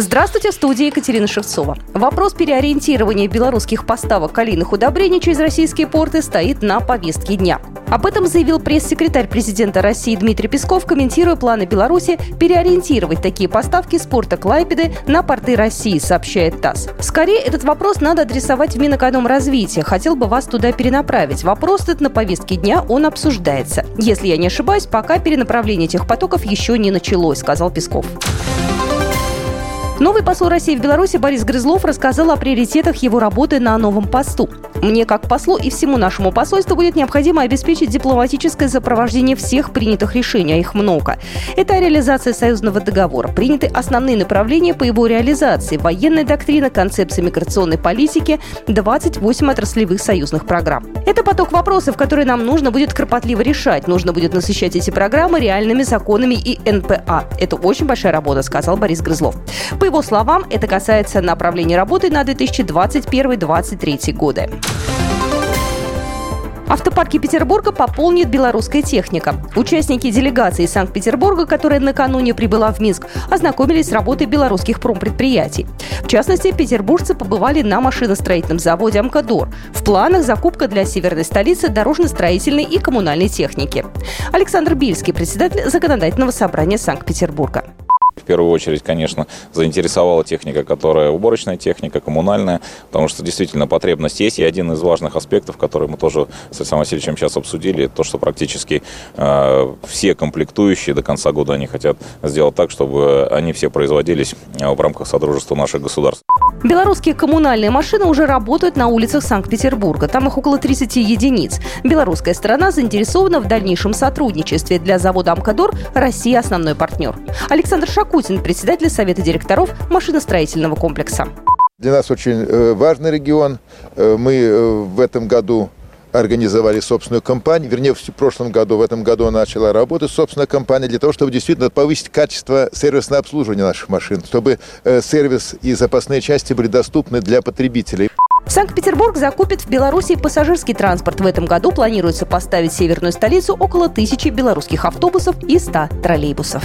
Здравствуйте, в студии Екатерина Шевцова. Вопрос переориентирования белорусских поставок калийных удобрений через российские порты стоит на повестке дня. Об этом заявил пресс-секретарь президента России Дмитрий Песков, комментируя планы Беларуси переориентировать такие поставки с порта Клайпеды на порты России, сообщает ТАСС. Скорее, этот вопрос надо адресовать в Минэкономразвитие. Хотел бы вас туда перенаправить. Вопрос этот на повестке дня, он обсуждается. Если я не ошибаюсь, пока перенаправление этих потоков еще не началось, сказал Песков. Новый посол России в Беларуси Борис Грызлов рассказал о приоритетах его работы на новом посту. Мне, как послу и всему нашему посольству, будет необходимо обеспечить дипломатическое сопровождение всех принятых решений, а их много. Это реализация союзного договора. Приняты основные направления по его реализации. Военная доктрина, концепция миграционной политики, 28 отраслевых союзных программ. Это поток вопросов, которые нам нужно будет кропотливо решать. Нужно будет насыщать эти программы реальными законами и НПА. Это очень большая работа, сказал Борис Грызлов. По его словам, это касается направления работы на 2021-2023 годы. Автопарки Петербурга пополнит белорусская техника. Участники делегации Санкт-Петербурга, которая накануне прибыла в Минск, ознакомились с работой белорусских промпредприятий. В частности, петербуржцы побывали на машиностроительном заводе «Амкадор». В планах закупка для северной столицы дорожно-строительной и коммунальной техники. Александр Бильский, председатель Законодательного собрания Санкт-Петербурга первую очередь, конечно, заинтересовала техника, которая уборочная техника, коммунальная, потому что действительно потребность есть. И один из важных аспектов, который мы тоже с Александром Васильевичем сейчас обсудили, то, что практически э, все комплектующие до конца года они хотят сделать так, чтобы они все производились э, в рамках Содружества наших государств. Белорусские коммунальные машины уже работают на улицах Санкт-Петербурга. Там их около 30 единиц. Белорусская сторона заинтересована в дальнейшем сотрудничестве. Для завода «Амкадор» Россия основной партнер. Александр Шаку Путин, председатель Совета директоров машиностроительного комплекса. Для нас очень э, важный регион. Э, мы э, в этом году организовали собственную компанию, вернее, в прошлом году, в этом году начала работать собственная компания для того, чтобы действительно повысить качество сервисного обслуживания наших машин, чтобы сервис и запасные части были доступны для потребителей. Санкт-Петербург закупит в Беларуси пассажирский транспорт. В этом году планируется поставить в северную столицу около тысячи белорусских автобусов и 100 троллейбусов.